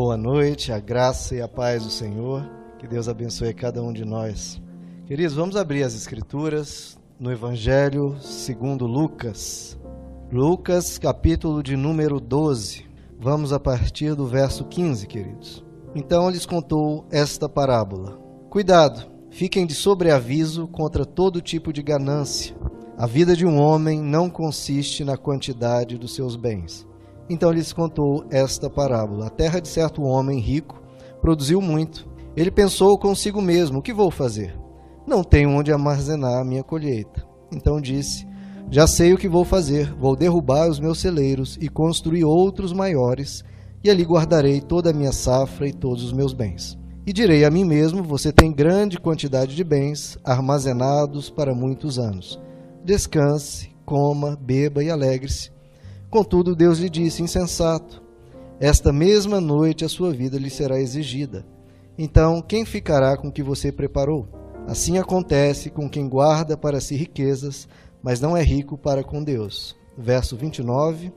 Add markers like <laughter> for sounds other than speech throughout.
Boa noite, a graça e a paz do Senhor. Que Deus abençoe cada um de nós. Queridos, vamos abrir as Escrituras no Evangelho segundo Lucas. Lucas, capítulo de número 12. Vamos a partir do verso 15, queridos. Então lhes contou esta parábola: Cuidado, fiquem de sobreaviso contra todo tipo de ganância. A vida de um homem não consiste na quantidade dos seus bens. Então lhes contou esta parábola: A terra de certo homem rico produziu muito. Ele pensou consigo mesmo: O que vou fazer? Não tenho onde armazenar a minha colheita. Então disse: já sei o que vou fazer. Vou derrubar os meus celeiros e construir outros maiores, e ali guardarei toda a minha safra e todos os meus bens. E direi a mim mesmo: Você tem grande quantidade de bens armazenados para muitos anos. Descanse, coma, beba e alegre-se. Contudo, Deus lhe disse: Insensato, esta mesma noite a sua vida lhe será exigida. Então, quem ficará com o que você preparou? Assim acontece com quem guarda para si riquezas mas não é rico para com Deus. Verso 29.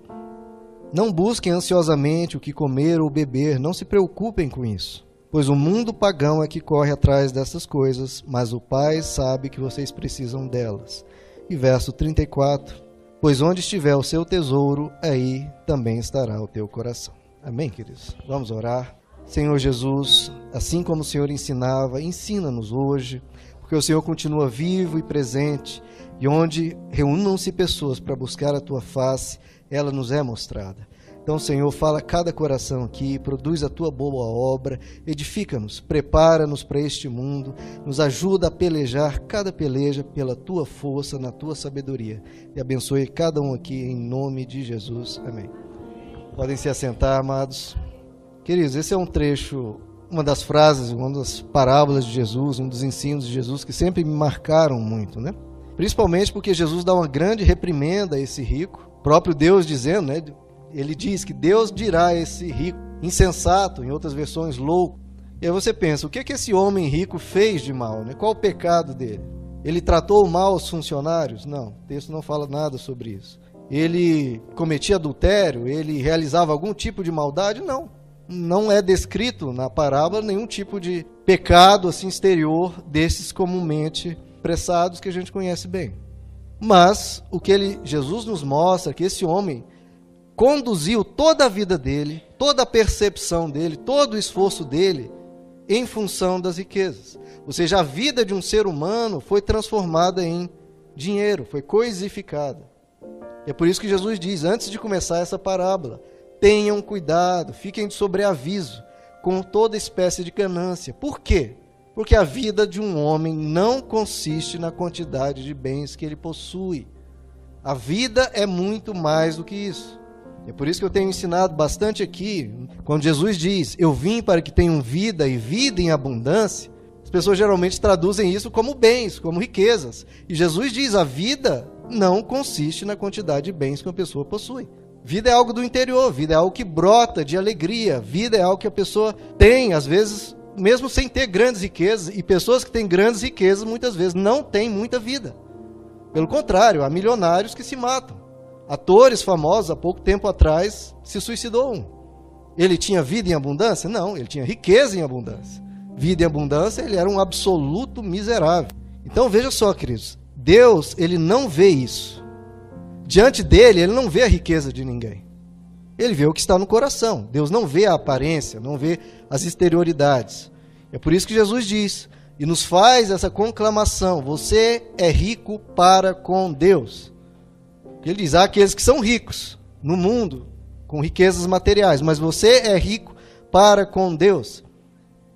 Não busquem ansiosamente o que comer ou beber, não se preocupem com isso, pois o mundo pagão é que corre atrás dessas coisas, mas o Pai sabe que vocês precisam delas. E verso 34. Pois onde estiver o seu tesouro, aí também estará o teu coração. Amém, queridos? Vamos orar. Senhor Jesus, assim como o Senhor ensinava, ensina-nos hoje, porque o Senhor continua vivo e presente e onde reúnam-se pessoas para buscar a tua face, ela nos é mostrada. Então, Senhor, fala a cada coração aqui, produz a tua boa obra, edifica-nos, prepara-nos para este mundo, nos ajuda a pelejar cada peleja pela tua força, na tua sabedoria. E abençoe cada um aqui em nome de Jesus. Amém. Podem se assentar, amados. Queridos, esse é um trecho, uma das frases, uma das parábolas de Jesus, um dos ensinos de Jesus que sempre me marcaram muito, né? Principalmente porque Jesus dá uma grande reprimenda a esse rico. Próprio Deus dizendo, né? Ele diz que Deus dirá esse rico, insensato, em outras versões, louco. E aí você pensa, o que, é que esse homem rico fez de mal? Né? Qual o pecado dele? Ele tratou mal os funcionários? Não, o texto não fala nada sobre isso. Ele cometia adultério? Ele realizava algum tipo de maldade? Não. Não é descrito na parábola nenhum tipo de pecado assim exterior desses comumente pressados que a gente conhece bem. Mas o que ele, Jesus nos mostra é que esse homem conduziu toda a vida dele, toda a percepção dele, todo o esforço dele em função das riquezas. Ou seja, a vida de um ser humano foi transformada em dinheiro, foi coisificada. É por isso que Jesus diz, antes de começar essa parábola, tenham cuidado, fiquem de sobreaviso com toda espécie de ganância. Por quê? Porque a vida de um homem não consiste na quantidade de bens que ele possui. A vida é muito mais do que isso. É por isso que eu tenho ensinado bastante aqui, quando Jesus diz: Eu vim para que tenham vida e vida em abundância. As pessoas geralmente traduzem isso como bens, como riquezas. E Jesus diz: a vida não consiste na quantidade de bens que uma pessoa possui. Vida é algo do interior, vida é algo que brota de alegria, vida é algo que a pessoa tem, às vezes mesmo sem ter grandes riquezas, e pessoas que têm grandes riquezas muitas vezes não têm muita vida. Pelo contrário, há milionários que se matam. Atores famosos, há pouco tempo atrás, se suicidou um. Ele tinha vida em abundância? Não, ele tinha riqueza em abundância. Vida em abundância, ele era um absoluto miserável. Então veja só, queridos, Deus, ele não vê isso. Diante dele, ele não vê a riqueza de ninguém. Ele vê o que está no coração. Deus não vê a aparência, não vê as exterioridades. É por isso que Jesus diz e nos faz essa conclamação: você é rico para com Deus. Ele diz: há aqueles que são ricos no mundo, com riquezas materiais, mas você é rico para com Deus.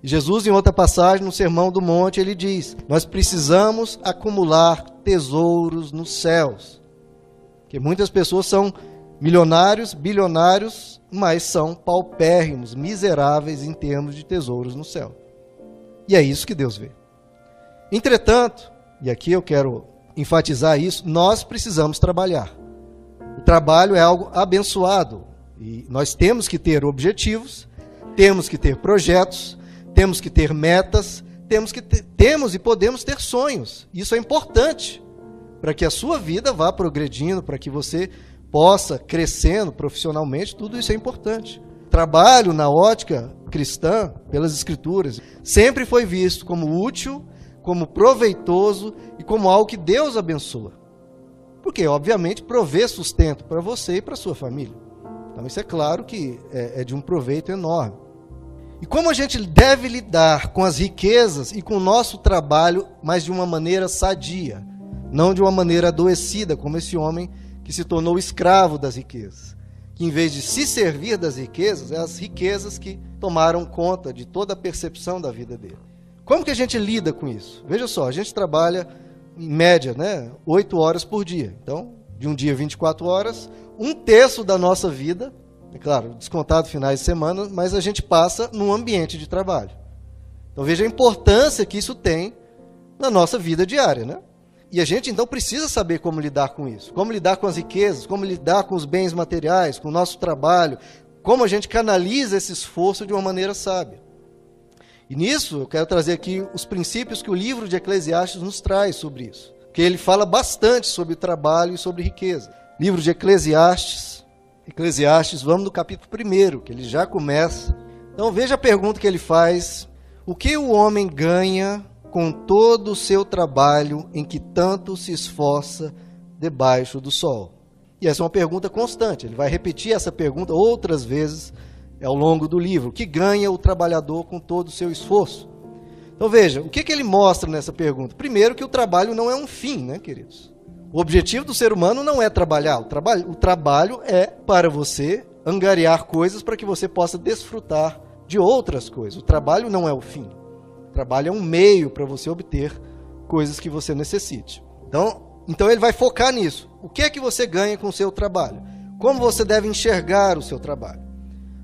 Jesus, em outra passagem, no Sermão do Monte, ele diz: Nós precisamos acumular tesouros nos céus. Porque muitas pessoas são milionários, bilionários, mas são paupérrimos, miseráveis em termos de tesouros no céu. E é isso que Deus vê. Entretanto, e aqui eu quero enfatizar isso, nós precisamos trabalhar. O trabalho é algo abençoado e nós temos que ter objetivos, temos que ter projetos, temos que ter metas, temos que ter, temos e podemos ter sonhos. Isso é importante para que a sua vida vá progredindo, para que você possa crescendo profissionalmente, tudo isso é importante. trabalho na ótica cristã, pelas escrituras, sempre foi visto como útil, como proveitoso e como algo que Deus abençoa. Porque, obviamente, provê sustento para você e para sua família. Então, isso é claro que é, é de um proveito enorme. E como a gente deve lidar com as riquezas e com o nosso trabalho, mas de uma maneira sadia, não de uma maneira adoecida, como esse homem que se tornou escravo das riquezas. Que em vez de se servir das riquezas, é as riquezas que tomaram conta de toda a percepção da vida dele. Como que a gente lida com isso? Veja só, a gente trabalha em média, né, 8 horas por dia. Então, de um dia 24 horas, um terço da nossa vida é claro, descontado finais de semana, mas a gente passa num ambiente de trabalho. Então veja a importância que isso tem na nossa vida diária, né? E a gente então precisa saber como lidar com isso, como lidar com as riquezas, como lidar com os bens materiais, com o nosso trabalho, como a gente canaliza esse esforço de uma maneira sábia. E nisso eu quero trazer aqui os princípios que o livro de Eclesiastes nos traz sobre isso, que ele fala bastante sobre trabalho e sobre riqueza. Livro de Eclesiastes, Eclesiastes, vamos no capítulo 1, que ele já começa. Então veja a pergunta que ele faz: O que o homem ganha com todo o seu trabalho em que tanto se esforça debaixo do sol? E essa é uma pergunta constante. Ele vai repetir essa pergunta outras vezes ao longo do livro. Que ganha o trabalhador com todo o seu esforço? Então veja, o que, que ele mostra nessa pergunta? Primeiro, que o trabalho não é um fim, né, queridos? O objetivo do ser humano não é trabalhar. O trabalho, o trabalho é para você angariar coisas para que você possa desfrutar de outras coisas. O trabalho não é o fim. O trabalho é um meio para você obter coisas que você necessite. Então, então ele vai focar nisso. O que é que você ganha com o seu trabalho? Como você deve enxergar o seu trabalho?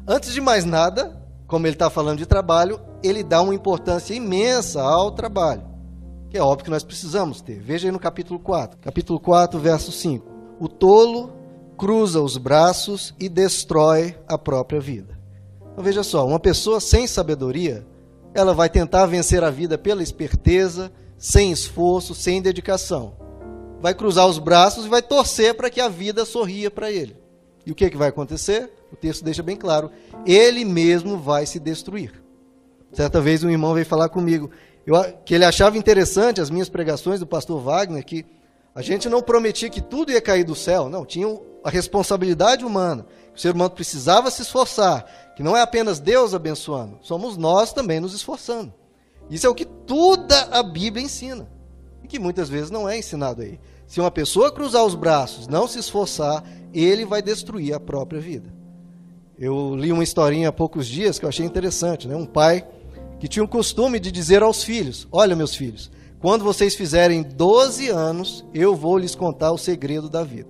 Antes de mais nada, como ele está falando de trabalho, ele dá uma importância imensa ao trabalho que é óbvio que nós precisamos ter. Veja aí no capítulo 4. Capítulo 4, verso 5. O tolo cruza os braços e destrói a própria vida. Então veja só, uma pessoa sem sabedoria, ela vai tentar vencer a vida pela esperteza, sem esforço, sem dedicação. Vai cruzar os braços e vai torcer para que a vida sorria para ele. E o que, que vai acontecer? O texto deixa bem claro: ele mesmo vai se destruir. Certa vez um irmão veio falar comigo: eu, que ele achava interessante as minhas pregações do pastor Wagner, que a gente não prometia que tudo ia cair do céu, não, tinha a responsabilidade humana, que o ser humano precisava se esforçar, que não é apenas Deus abençoando, somos nós também nos esforçando. Isso é o que toda a Bíblia ensina, e que muitas vezes não é ensinado aí. Se uma pessoa cruzar os braços, não se esforçar, ele vai destruir a própria vida. Eu li uma historinha há poucos dias que eu achei interessante, né? Um pai que tinha o costume de dizer aos filhos: Olha, meus filhos, quando vocês fizerem 12 anos, eu vou lhes contar o segredo da vida.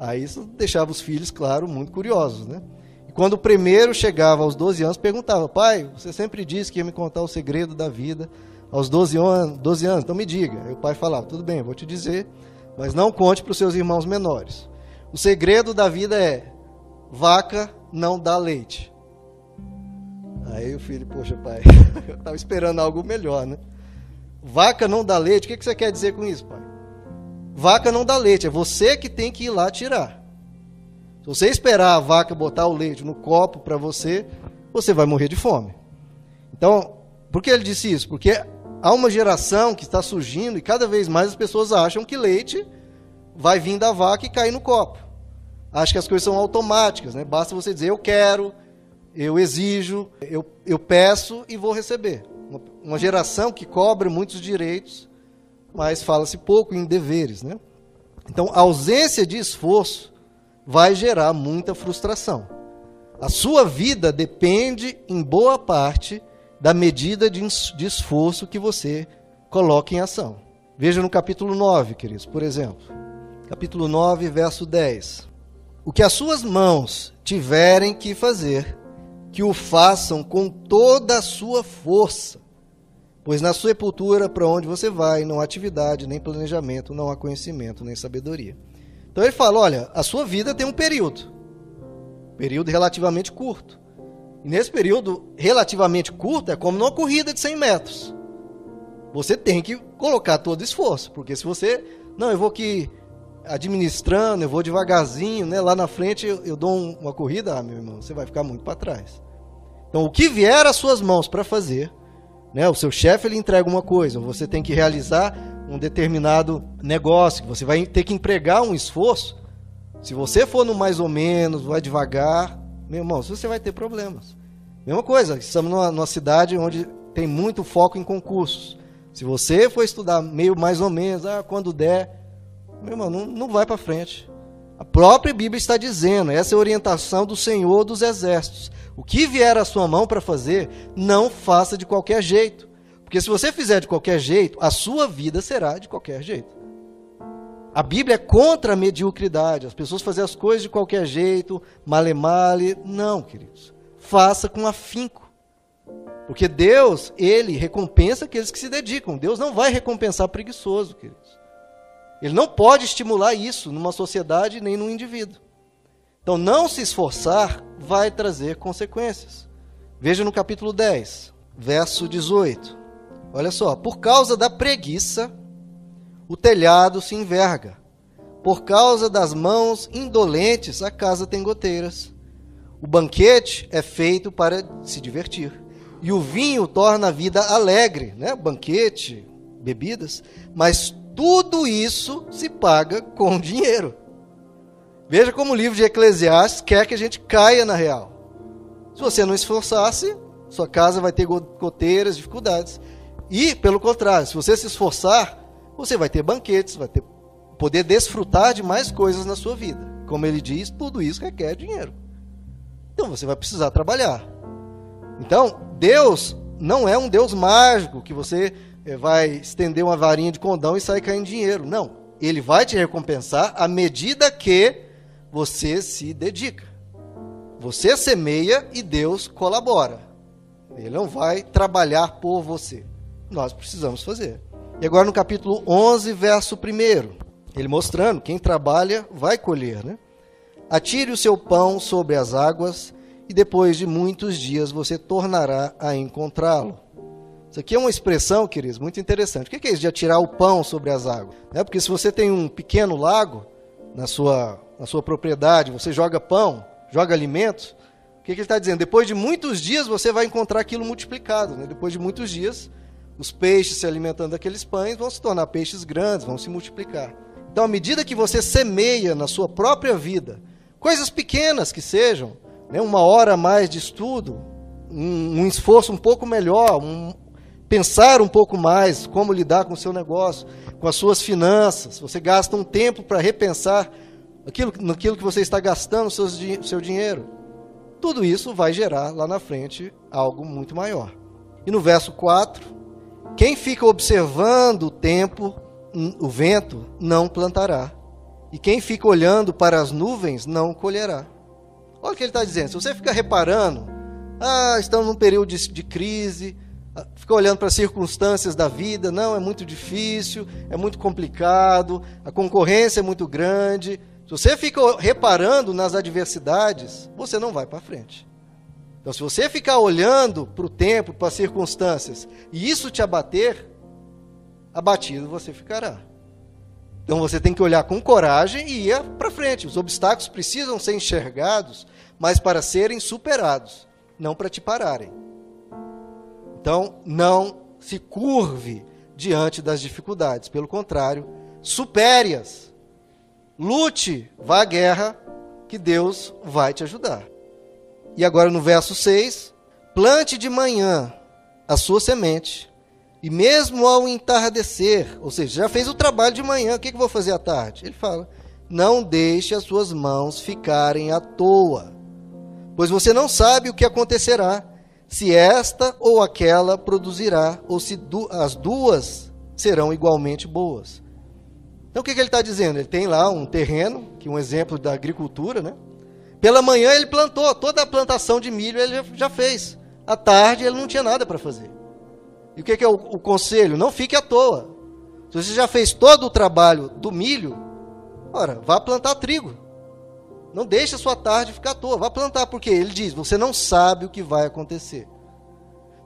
Aí isso deixava os filhos, claro, muito curiosos, né? E quando o primeiro chegava aos 12 anos, perguntava: Pai, você sempre disse que ia me contar o segredo da vida aos 12 anos, 12 anos então me diga. Aí o pai falava: Tudo bem, vou te dizer, mas não conte para os seus irmãos menores. O segredo da vida é: vaca não dá leite. Aí o filho, poxa, pai, <laughs> eu estava esperando algo melhor, né? Vaca não dá leite, o que, que você quer dizer com isso, pai? Vaca não dá leite, é você que tem que ir lá tirar. Se você esperar a vaca botar o leite no copo para você, você vai morrer de fome. Então, por que ele disse isso? Porque há uma geração que está surgindo e cada vez mais as pessoas acham que leite vai vir da vaca e cair no copo. Acho que as coisas são automáticas, né? Basta você dizer eu quero, eu exijo, eu, eu peço e vou receber. Uma, uma geração que cobra muitos direitos, mas fala-se pouco em deveres. Né? Então, a ausência de esforço vai gerar muita frustração. A sua vida depende, em boa parte, da medida de, de esforço que você coloca em ação. Veja no capítulo 9, queridos, por exemplo. Capítulo 9, verso 10. O que as suas mãos tiverem que fazer, que o façam com toda a sua força, pois na sepultura para onde você vai não há atividade, nem planejamento, não há conhecimento, nem sabedoria. Então ele fala: olha, a sua vida tem um período, período relativamente curto. E nesse período relativamente curto é como numa corrida de 100 metros. Você tem que colocar todo esforço, porque se você, não, eu vou que administrando, eu vou devagarzinho, né? Lá na frente eu, eu dou um, uma corrida, ah, meu irmão, você vai ficar muito para trás. Então, o que vier às suas mãos para fazer, né? O seu chefe ele entrega uma coisa, você tem que realizar um determinado negócio, você vai ter que empregar um esforço. Se você for no mais ou menos, vai devagar, meu irmão, você vai ter problemas. Mesma coisa, estamos numa, numa cidade onde tem muito foco em concursos. Se você for estudar meio mais ou menos, ah, quando der, meu irmão, não, não vai para frente. A própria Bíblia está dizendo, essa é a orientação do Senhor dos Exércitos. O que vier à sua mão para fazer, não faça de qualquer jeito. Porque se você fizer de qualquer jeito, a sua vida será de qualquer jeito. A Bíblia é contra a mediocridade, as pessoas fazem as coisas de qualquer jeito, male male. Não, queridos. Faça com afinco. Porque Deus, ele recompensa aqueles que se dedicam. Deus não vai recompensar preguiçoso, queridos. Ele não pode estimular isso numa sociedade nem num indivíduo. Então, não se esforçar vai trazer consequências. Veja no capítulo 10, verso 18. Olha só, por causa da preguiça, o telhado se enverga. Por causa das mãos indolentes, a casa tem goteiras. O banquete é feito para se divertir e o vinho torna a vida alegre, né? Banquete, bebidas, mas tudo isso se paga com <laughs> dinheiro. Veja como o livro de Eclesiastes quer que a gente caia na real. Se você não esforçar-se, sua casa vai ter goteiras, dificuldades. E, pelo contrário, se você se esforçar, você vai ter banquetes, vai ter poder desfrutar de mais coisas na sua vida. Como ele diz, tudo isso requer dinheiro. Então você vai precisar trabalhar. Então, Deus não é um Deus mágico que você eh, vai estender uma varinha de condão e sair caindo dinheiro. Não. Ele vai te recompensar à medida que você se dedica. Você semeia e Deus colabora. Ele não vai trabalhar por você. Nós precisamos fazer. E agora no capítulo 11, verso 1, ele mostrando: quem trabalha vai colher, né? Atire o seu pão sobre as águas e depois de muitos dias você tornará a encontrá-lo. Isso aqui é uma expressão, queridos, muito interessante. O que é isso de atirar o pão sobre as águas? É porque se você tem um pequeno lago na sua, na sua propriedade, você joga pão, joga alimentos, o que, que ele está dizendo? Depois de muitos dias você vai encontrar aquilo multiplicado. Né? Depois de muitos dias, os peixes se alimentando daqueles pães vão se tornar peixes grandes, vão se multiplicar. Então, à medida que você semeia na sua própria vida, coisas pequenas que sejam, né, uma hora a mais de estudo, um, um esforço um pouco melhor, um, pensar um pouco mais como lidar com o seu negócio, com as suas finanças. Você gasta um tempo para repensar aquilo, naquilo que você está gastando o seu, dinheiro. Tudo isso vai gerar lá na frente algo muito maior. E no verso 4, quem fica observando o tempo, o vento, não plantará. E quem fica olhando para as nuvens não colherá. Olha o que ele está dizendo. Se você fica reparando, ah, estamos num período de, de crise, ah, fica olhando para as circunstâncias da vida, não, é muito difícil, é muito complicado, a concorrência é muito grande. Se você fica reparando nas adversidades, você não vai para frente. Então, se você ficar olhando para o tempo, para as circunstâncias, e isso te abater, abatido você ficará. Então você tem que olhar com coragem e ir para frente. Os obstáculos precisam ser enxergados, mas para serem superados, não para te pararem. Então, não se curve diante das dificuldades, pelo contrário, supere-as. Lute, vá à guerra, que Deus vai te ajudar. E agora no verso 6, plante de manhã a sua semente e mesmo ao entardecer, ou seja, já fez o trabalho de manhã, o que, que eu vou fazer à tarde? Ele fala: não deixe as suas mãos ficarem à toa, pois você não sabe o que acontecerá, se esta ou aquela produzirá, ou se du as duas serão igualmente boas. Então o que, que ele está dizendo? Ele tem lá um terreno, que é um exemplo da agricultura, né? Pela manhã ele plantou, toda a plantação de milho ele já fez. À tarde ele não tinha nada para fazer. E o que, é o, o conselho? Não fique à toa. Se você já fez todo o trabalho do milho, ora, vá plantar trigo. Não deixe a sua tarde ficar à toa. Vá plantar, porque ele diz: você não sabe o que vai acontecer.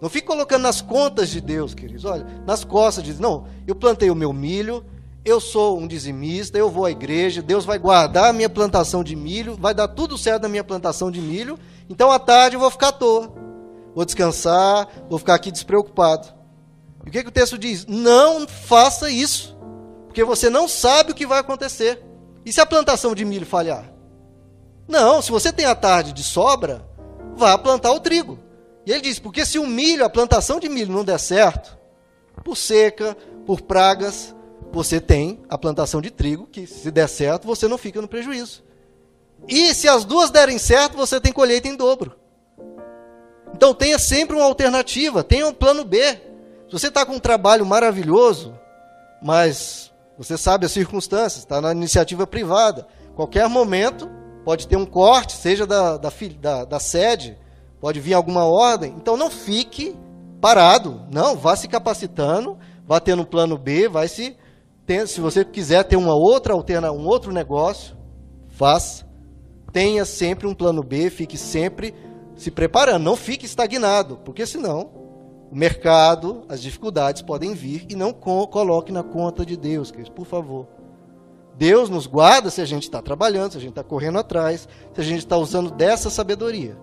Não fique colocando nas contas de Deus, queridos. Olha, nas costas, diz: não, eu plantei o meu milho, eu sou um dizimista, eu vou à igreja, Deus vai guardar a minha plantação de milho, vai dar tudo certo na minha plantação de milho, então à tarde eu vou ficar à toa. Vou descansar, vou ficar aqui despreocupado. E o que, que o texto diz? Não faça isso, porque você não sabe o que vai acontecer. E se a plantação de milho falhar? Não, se você tem a tarde de sobra, vá plantar o trigo. E ele diz: porque se o milho, a plantação de milho não der certo, por seca, por pragas, você tem a plantação de trigo, que se der certo, você não fica no prejuízo. E se as duas derem certo, você tem colheita em dobro. Então tenha sempre uma alternativa, tenha um plano B. Se você está com um trabalho maravilhoso, mas você sabe as circunstâncias, está na iniciativa privada, qualquer momento pode ter um corte, seja da, da, da, da sede, pode vir alguma ordem. Então não fique parado, não, vá se capacitando, vá tendo um plano B, vai se se você quiser ter uma outra alternativa, um outro negócio, faça. Tenha sempre um plano B, fique sempre se preparando, não fique estagnado, porque senão o mercado, as dificuldades podem vir e não coloque na conta de Deus, queridos, por favor. Deus nos guarda se a gente está trabalhando, se a gente está correndo atrás, se a gente está usando dessa sabedoria.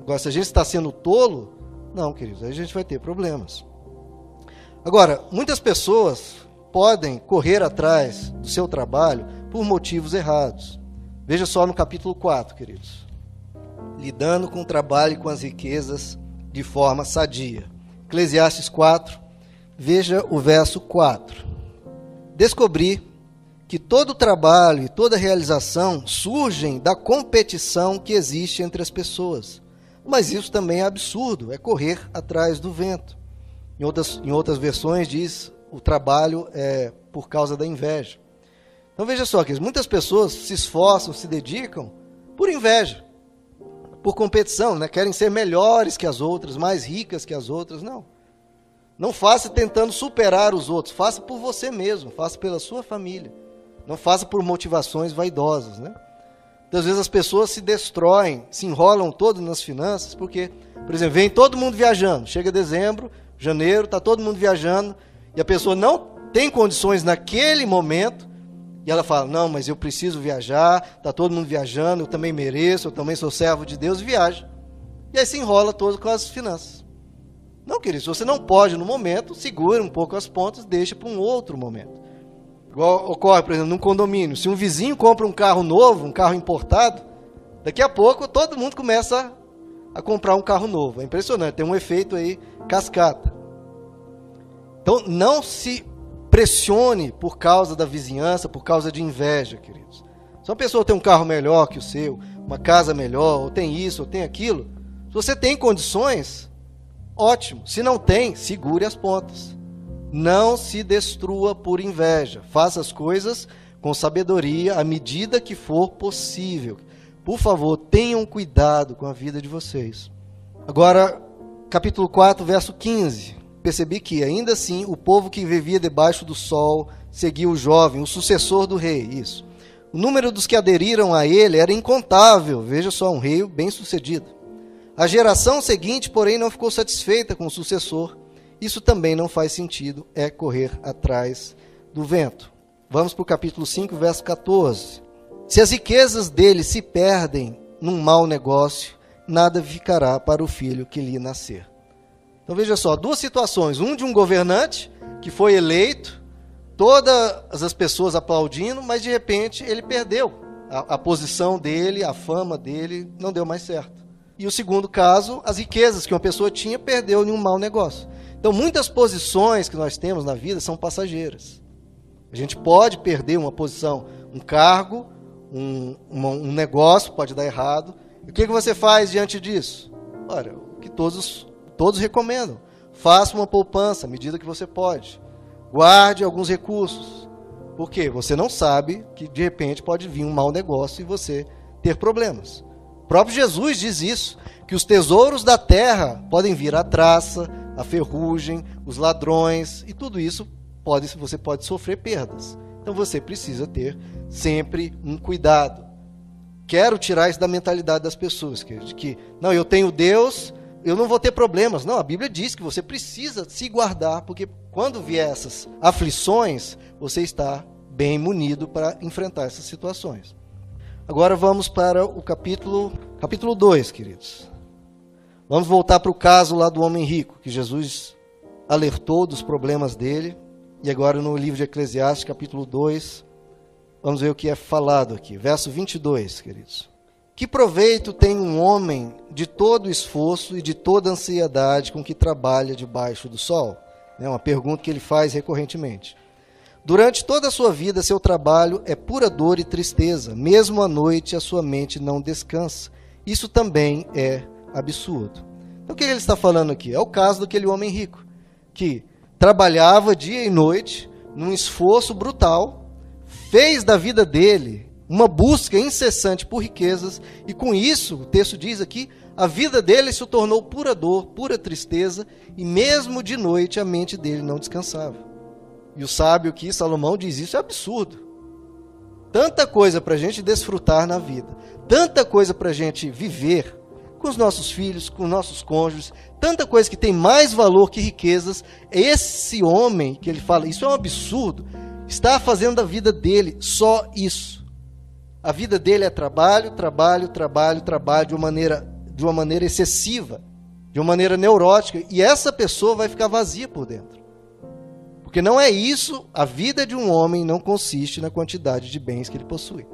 Agora, se a gente está sendo tolo, não, queridos, aí a gente vai ter problemas. Agora, muitas pessoas podem correr atrás do seu trabalho por motivos errados. Veja só no capítulo 4, queridos. Lidando com o trabalho e com as riquezas de forma sadia. Eclesiastes 4, veja o verso 4. Descobri que todo trabalho e toda realização surgem da competição que existe entre as pessoas. Mas isso também é absurdo, é correr atrás do vento. Em outras, em outras versões diz o trabalho é por causa da inveja. Então veja só que muitas pessoas se esforçam, se dedicam por inveja, por competição, né? querem ser melhores que as outras, mais ricas que as outras. Não. Não faça tentando superar os outros, faça por você mesmo, faça pela sua família. Não faça por motivações vaidosas, né? Às vezes as pessoas se destroem, se enrolam todas nas finanças, porque, por exemplo, vem todo mundo viajando, chega dezembro, janeiro, está todo mundo viajando, e a pessoa não tem condições naquele momento, e ela fala: Não, mas eu preciso viajar, está todo mundo viajando, eu também mereço, eu também sou servo de Deus, viaja. E aí se enrola todo com as finanças. Não, querido, se você não pode no momento, segura um pouco as pontas, deixa para um outro momento. Igual ocorre, por exemplo, num condomínio. Se um vizinho compra um carro novo, um carro importado, daqui a pouco todo mundo começa a comprar um carro novo. É impressionante, tem um efeito aí cascata. Então, não se pressione por causa da vizinhança, por causa de inveja, queridos. Se uma pessoa tem um carro melhor que o seu, uma casa melhor, ou tem isso, ou tem aquilo, se você tem condições, ótimo. Se não tem, segure as pontas. Não se destrua por inveja. Faça as coisas com sabedoria à medida que for possível. Por favor, tenham cuidado com a vida de vocês. Agora, capítulo 4, verso 15 percebi que, ainda assim, o povo que vivia debaixo do sol seguia o jovem, o sucessor do rei. Isso. O número dos que aderiram a ele era incontável. Veja só, um rei bem sucedido. A geração seguinte, porém, não ficou satisfeita com o sucessor. Isso também não faz sentido, é correr atrás do vento. Vamos para o capítulo 5, verso 14. Se as riquezas dele se perdem num mau negócio, nada ficará para o filho que lhe nascer. Então veja só, duas situações. Um de um governante que foi eleito, todas as pessoas aplaudindo, mas de repente ele perdeu. A, a posição dele, a fama dele não deu mais certo. E o segundo caso, as riquezas que uma pessoa tinha perdeu em um mau negócio. Então muitas posições que nós temos na vida são passageiras. A gente pode perder uma posição, um cargo, um, um negócio pode dar errado. E o que, que você faz diante disso? Olha, o que todos Todos recomendam. Faça uma poupança à medida que você pode. Guarde alguns recursos. Por quê? Você não sabe que de repente pode vir um mau negócio e você ter problemas. O próprio Jesus diz isso, que os tesouros da terra podem vir a traça, a ferrugem, os ladrões, e tudo isso pode, você pode sofrer perdas. Então você precisa ter sempre um cuidado. Quero tirar isso da mentalidade das pessoas, que, que não, eu tenho Deus, eu não vou ter problemas. Não, a Bíblia diz que você precisa se guardar, porque quando vier essas aflições, você está bem munido para enfrentar essas situações. Agora vamos para o capítulo capítulo 2, queridos. Vamos voltar para o caso lá do homem rico, que Jesus alertou dos problemas dele. E agora no livro de Eclesiastes, capítulo 2, vamos ver o que é falado aqui. Verso 22, queridos. Que proveito tem um homem de todo esforço e de toda ansiedade com que trabalha debaixo do sol? É uma pergunta que ele faz recorrentemente. Durante toda a sua vida, seu trabalho é pura dor e tristeza. Mesmo à noite, a sua mente não descansa. Isso também é absurdo. Então, o que ele está falando aqui? É o caso daquele homem rico, que trabalhava dia e noite, num esforço brutal, fez da vida dele uma busca incessante por riquezas, e com isso, o texto diz aqui, a vida dele se tornou pura dor, pura tristeza, e mesmo de noite a mente dele não descansava. E o sábio que Salomão diz isso é absurdo. Tanta coisa para a gente desfrutar na vida, tanta coisa para a gente viver com os nossos filhos, com os nossos cônjuges, tanta coisa que tem mais valor que riquezas. Esse homem que ele fala, isso é um absurdo, está fazendo da vida dele só isso. A vida dele é trabalho, trabalho, trabalho, trabalho de uma maneira, de uma maneira excessiva, de uma maneira neurótica, e essa pessoa vai ficar vazia por dentro. Porque não é isso, a vida de um homem não consiste na quantidade de bens que ele possui.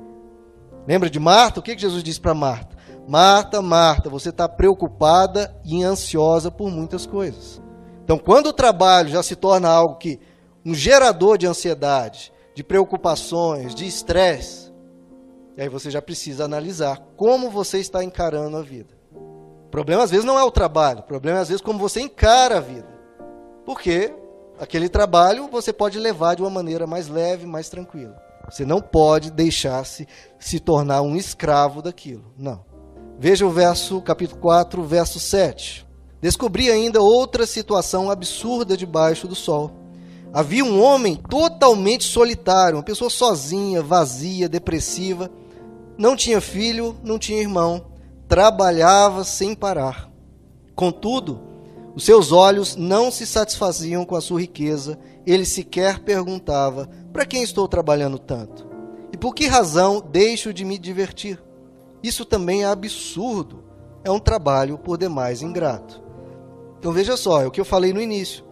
Lembra de Marta? O que Jesus disse para Marta? Marta, Marta, você está preocupada e ansiosa por muitas coisas. Então, quando o trabalho já se torna algo que um gerador de ansiedade, de preocupações, de estresse, aí você já precisa analisar como você está encarando a vida. O problema às vezes não é o trabalho, o problema é às vezes como você encara a vida. Porque aquele trabalho você pode levar de uma maneira mais leve, mais tranquila. Você não pode deixar-se se tornar um escravo daquilo. Não. Veja o verso, capítulo 4, verso 7. Descobri ainda outra situação absurda debaixo do sol. Havia um homem totalmente solitário, uma pessoa sozinha, vazia, depressiva. Não tinha filho, não tinha irmão. Trabalhava sem parar. Contudo, os seus olhos não se satisfaziam com a sua riqueza. Ele sequer perguntava: para quem estou trabalhando tanto? E por que razão deixo de me divertir? Isso também é absurdo. É um trabalho por demais ingrato. Então veja só, é o que eu falei no início.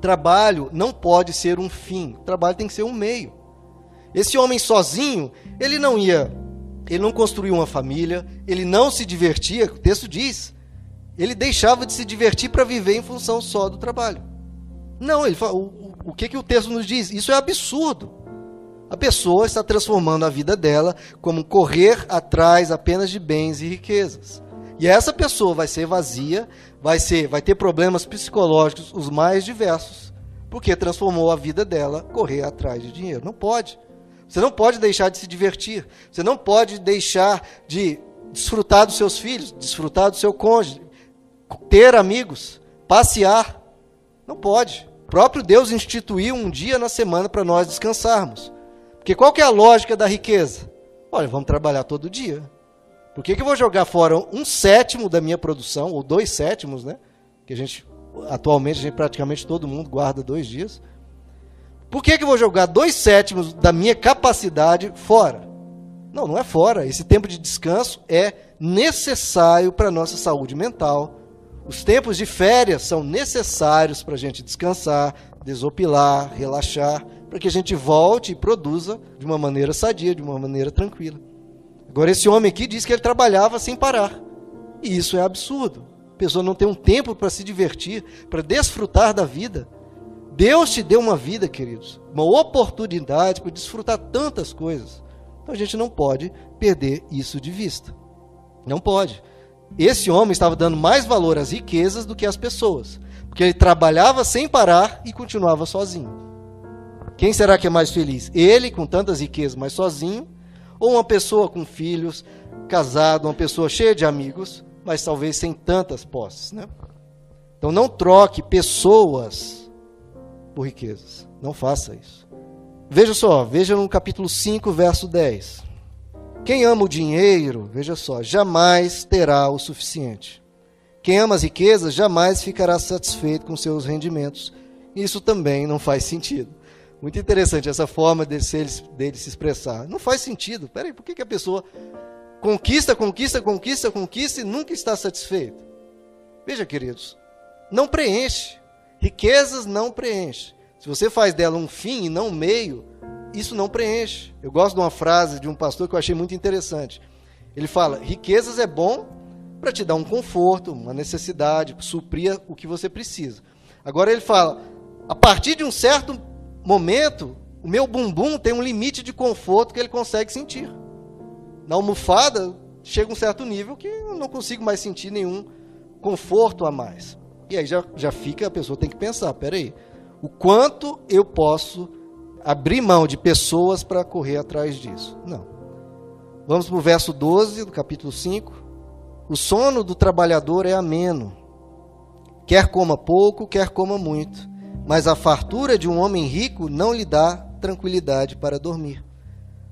Trabalho não pode ser um fim, trabalho tem que ser um meio. Esse homem sozinho, ele não ia, ele não construiu uma família, ele não se divertia, o texto diz. Ele deixava de se divertir para viver em função só do trabalho. Não, ele fala, o, o, que, que o texto nos diz? Isso é absurdo. A pessoa está transformando a vida dela como correr atrás apenas de bens e riquezas. E essa pessoa vai ser vazia, vai ser, vai ter problemas psicológicos os mais diversos, porque transformou a vida dela correr atrás de dinheiro. Não pode. Você não pode deixar de se divertir. Você não pode deixar de desfrutar dos seus filhos, desfrutar do seu cônjuge, ter amigos, passear. Não pode. O próprio Deus instituiu um dia na semana para nós descansarmos. Porque qual que é a lógica da riqueza? Olha, vamos trabalhar todo dia. Por que, que eu vou jogar fora um sétimo da minha produção, ou dois sétimos, né? Que a gente, atualmente, a gente, praticamente todo mundo guarda dois dias. Por que, que eu vou jogar dois sétimos da minha capacidade fora? Não, não é fora. Esse tempo de descanso é necessário para a nossa saúde mental. Os tempos de férias são necessários para a gente descansar, desopilar, relaxar para que a gente volte e produza de uma maneira sadia, de uma maneira tranquila. Agora, esse homem aqui diz que ele trabalhava sem parar. E isso é absurdo. A pessoa não tem um tempo para se divertir, para desfrutar da vida. Deus te deu uma vida, queridos, uma oportunidade para desfrutar tantas coisas. Então a gente não pode perder isso de vista. Não pode. Esse homem estava dando mais valor às riquezas do que às pessoas, porque ele trabalhava sem parar e continuava sozinho. Quem será que é mais feliz? Ele com tantas riquezas, mas sozinho? Ou uma pessoa com filhos, casado, uma pessoa cheia de amigos, mas talvez sem tantas posses, né? Então não troque pessoas por riquezas. Não faça isso. Veja só, veja no capítulo 5, verso 10. Quem ama o dinheiro, veja só, jamais terá o suficiente. Quem ama as riquezas jamais ficará satisfeito com seus rendimentos. Isso também não faz sentido. Muito interessante essa forma dele dele se expressar. Não faz sentido. Peraí, por que, que a pessoa conquista, conquista, conquista, conquista e nunca está satisfeita? Veja, queridos, não preenche. Riquezas não preenche. Se você faz dela um fim e não um meio, isso não preenche. Eu gosto de uma frase de um pastor que eu achei muito interessante. Ele fala: riquezas é bom para te dar um conforto, uma necessidade, suprir o que você precisa. Agora ele fala: a partir de um certo momento, o meu bumbum tem um limite de conforto que ele consegue sentir. Na almofada, chega um certo nível que eu não consigo mais sentir nenhum conforto a mais. E aí já, já fica, a pessoa tem que pensar, peraí, o quanto eu posso abrir mão de pessoas para correr atrás disso? Não. Vamos para o verso 12 do capítulo 5. O sono do trabalhador é ameno, quer coma pouco, quer coma muito, mas a fartura de um homem rico não lhe dá tranquilidade para dormir.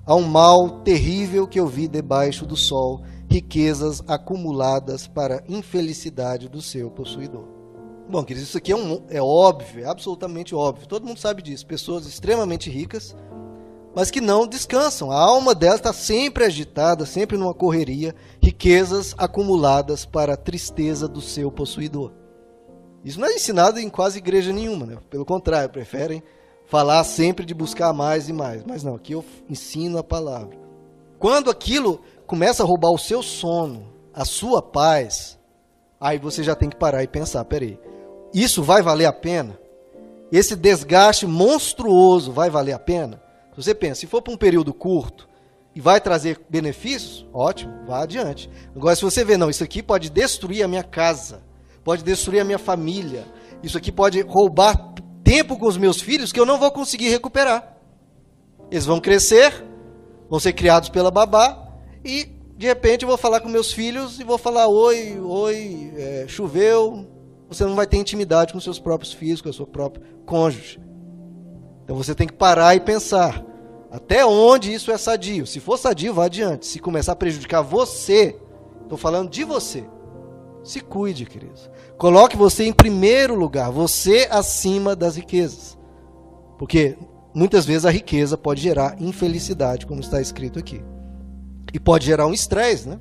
Há um mal terrível que eu vi debaixo do sol, riquezas acumuladas para infelicidade do seu possuidor. Bom, queridos, isso aqui é, um, é óbvio, é absolutamente óbvio. Todo mundo sabe disso. Pessoas extremamente ricas, mas que não descansam. A alma delas está sempre agitada, sempre numa correria, riquezas acumuladas para a tristeza do seu possuidor. Isso não é ensinado em quase igreja nenhuma, né? Pelo contrário, preferem falar sempre de buscar mais e mais. Mas não, aqui eu ensino a palavra. Quando aquilo começa a roubar o seu sono, a sua paz, aí você já tem que parar e pensar, peraí, isso vai valer a pena? Esse desgaste monstruoso vai valer a pena? Você pensa, se for para um período curto e vai trazer benefícios, ótimo, vá adiante. Agora, se você vê, não, isso aqui pode destruir a minha casa, pode destruir a minha família, isso aqui pode roubar tempo com os meus filhos que eu não vou conseguir recuperar. Eles vão crescer, vão ser criados pela babá e de repente eu vou falar com meus filhos e vou falar: oi, oi, é, choveu, você não vai ter intimidade com seus próprios filhos, com a sua própria cônjuge. Então você tem que parar e pensar até onde isso é sadio. Se for sadio, vá adiante. Se começar a prejudicar você, estou falando de você. Se cuide, queridos. Coloque você em primeiro lugar, você acima das riquezas. Porque muitas vezes a riqueza pode gerar infelicidade, como está escrito aqui. E pode gerar um estresse, né?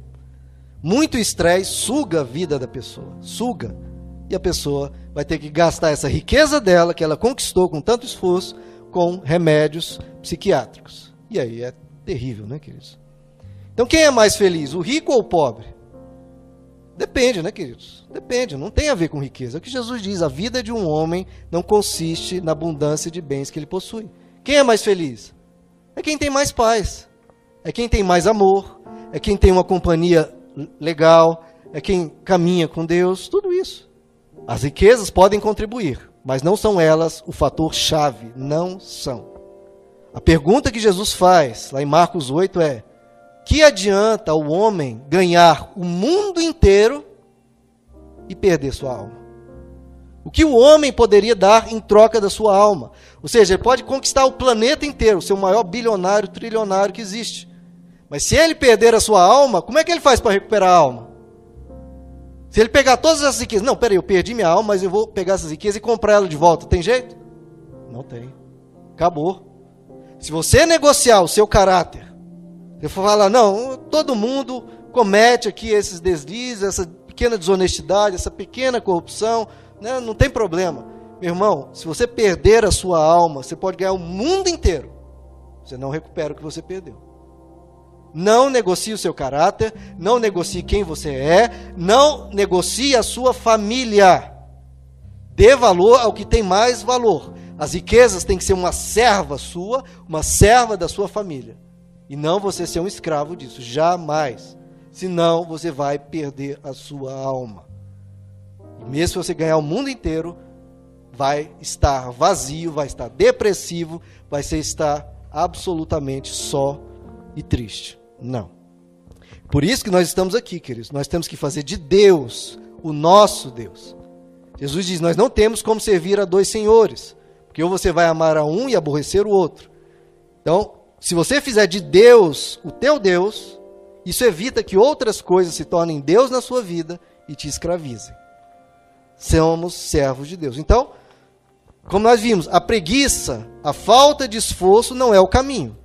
Muito estresse suga a vida da pessoa, suga e a pessoa vai ter que gastar essa riqueza dela, que ela conquistou com tanto esforço, com remédios psiquiátricos. E aí é terrível, né, queridos? Então quem é mais feliz, o rico ou o pobre? Depende, né, queridos? Depende, não tem a ver com riqueza. É o que Jesus diz: a vida de um homem não consiste na abundância de bens que ele possui. Quem é mais feliz? É quem tem mais paz, é quem tem mais amor, é quem tem uma companhia legal, é quem caminha com Deus, tudo isso. As riquezas podem contribuir, mas não são elas o fator chave, não são. A pergunta que Jesus faz lá em Marcos 8 é: que adianta o homem ganhar o mundo inteiro e perder sua alma? O que o homem poderia dar em troca da sua alma? Ou seja, ele pode conquistar o planeta inteiro, ser o maior bilionário, trilionário que existe. Mas se ele perder a sua alma, como é que ele faz para recuperar a alma? Se ele pegar todas essas riquezas, não, peraí, eu perdi minha alma, mas eu vou pegar essas riquezas e comprar ela de volta. Tem jeito? Não tem. Acabou. Se você negociar o seu caráter, você falar, não, todo mundo comete aqui esses deslizes, essa pequena desonestidade, essa pequena corrupção, né, não tem problema. Meu irmão, se você perder a sua alma, você pode ganhar o mundo inteiro. Você não recupera o que você perdeu. Não negocie o seu caráter, não negocie quem você é, não negocie a sua família. Dê valor ao que tem mais valor. As riquezas têm que ser uma serva sua, uma serva da sua família. E não você ser um escravo disso, jamais. Senão você vai perder a sua alma. E mesmo se você ganhar o mundo inteiro, vai estar vazio, vai estar depressivo, vai estar absolutamente só e triste. Não. Por isso que nós estamos aqui, queridos. Nós temos que fazer de Deus o nosso Deus. Jesus diz: Nós não temos como servir a dois senhores, porque ou você vai amar a um e aborrecer o outro. Então, se você fizer de Deus o teu Deus, isso evita que outras coisas se tornem Deus na sua vida e te escravizem. Somos servos de Deus. Então, como nós vimos, a preguiça, a falta de esforço não é o caminho.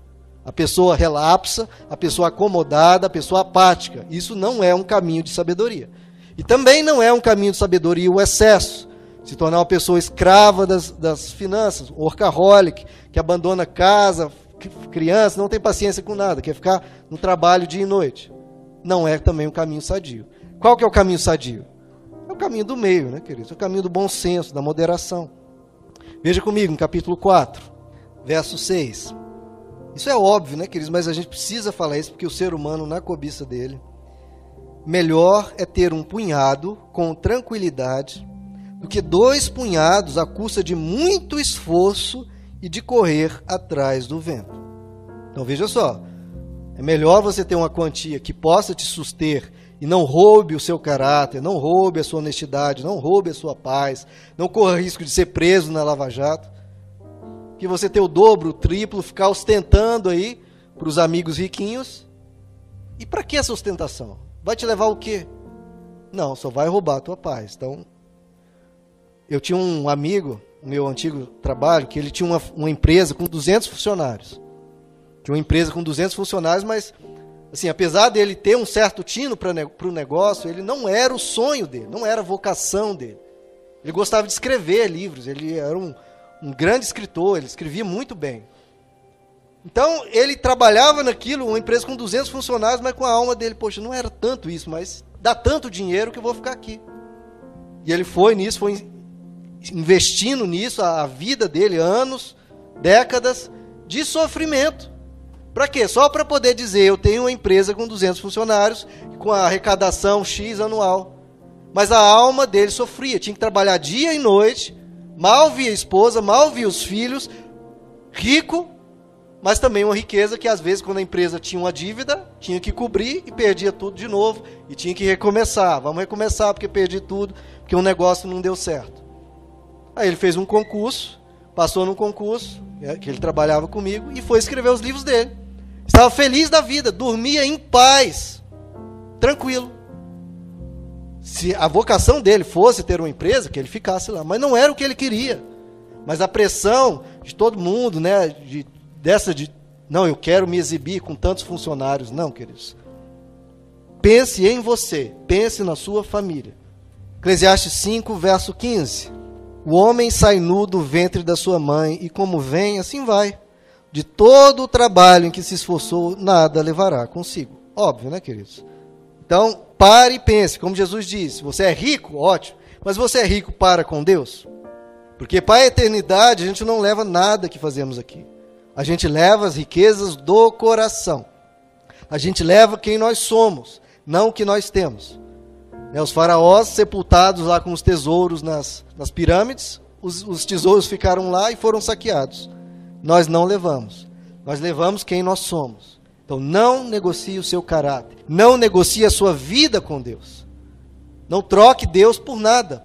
A pessoa relapsa, a pessoa acomodada, a pessoa apática. Isso não é um caminho de sabedoria. E também não é um caminho de sabedoria o excesso. Se tornar uma pessoa escrava das, das finanças, workaholic, que abandona casa, criança, não tem paciência com nada, quer ficar no trabalho dia e noite. Não é também um caminho sadio. Qual que é o caminho sadio? É o caminho do meio, né, queridos? É o caminho do bom senso, da moderação. Veja comigo, no capítulo 4, verso 6. Isso é óbvio, né, queridos? Mas a gente precisa falar isso porque o ser humano, na cobiça dele, melhor é ter um punhado com tranquilidade do que dois punhados à custa de muito esforço e de correr atrás do vento. Então veja só, é melhor você ter uma quantia que possa te suster e não roube o seu caráter, não roube a sua honestidade, não roube a sua paz, não corra risco de ser preso na Lava Jato, que você ter o dobro, o triplo, ficar ostentando aí para os amigos riquinhos. E para que essa ostentação? Vai te levar o quê? Não, só vai roubar a tua paz. Então, eu tinha um amigo, meu antigo trabalho, que ele tinha uma, uma empresa com 200 funcionários. Tinha uma empresa com 200 funcionários, mas assim, apesar dele ter um certo tino para o negócio, ele não era o sonho dele, não era a vocação dele. Ele gostava de escrever livros, ele era um, um grande escritor, ele escrevia muito bem. Então, ele trabalhava naquilo, uma empresa com 200 funcionários, mas com a alma dele, poxa, não era tanto isso, mas dá tanto dinheiro que eu vou ficar aqui. E ele foi nisso, foi investindo nisso, a vida dele, anos, décadas de sofrimento. Para quê? Só para poder dizer, eu tenho uma empresa com 200 funcionários, com a arrecadação X anual. Mas a alma dele sofria, tinha que trabalhar dia e noite, mal via a esposa, mal via os filhos, rico, mas também uma riqueza que às vezes quando a empresa tinha uma dívida, tinha que cobrir e perdia tudo de novo e tinha que recomeçar. Vamos recomeçar porque perdi tudo, porque o um negócio não deu certo. Aí ele fez um concurso, passou no concurso, é, que ele trabalhava comigo e foi escrever os livros dele. Estava feliz da vida, dormia em paz, tranquilo. Se a vocação dele fosse ter uma empresa, que ele ficasse lá, mas não era o que ele queria. Mas a pressão de todo mundo, né, de, dessa de não, eu quero me exibir com tantos funcionários, não, queridos. Pense em você, pense na sua família. Eclesiastes 5, verso 15. O homem sai nu do ventre da sua mãe, e como vem, assim vai. De todo o trabalho em que se esforçou, nada levará consigo. Óbvio, né, queridos? Então, pare e pense, como Jesus disse: você é rico? Ótimo. Mas você é rico para com Deus? Porque para a eternidade a gente não leva nada que fazemos aqui. A gente leva as riquezas do coração. A gente leva quem nós somos, não o que nós temos. Né, os faraós sepultados lá com os tesouros nas, nas pirâmides, os, os tesouros ficaram lá e foram saqueados nós não levamos. Nós levamos quem nós somos. Então não negocie o seu caráter. Não negocie a sua vida com Deus. Não troque Deus por nada.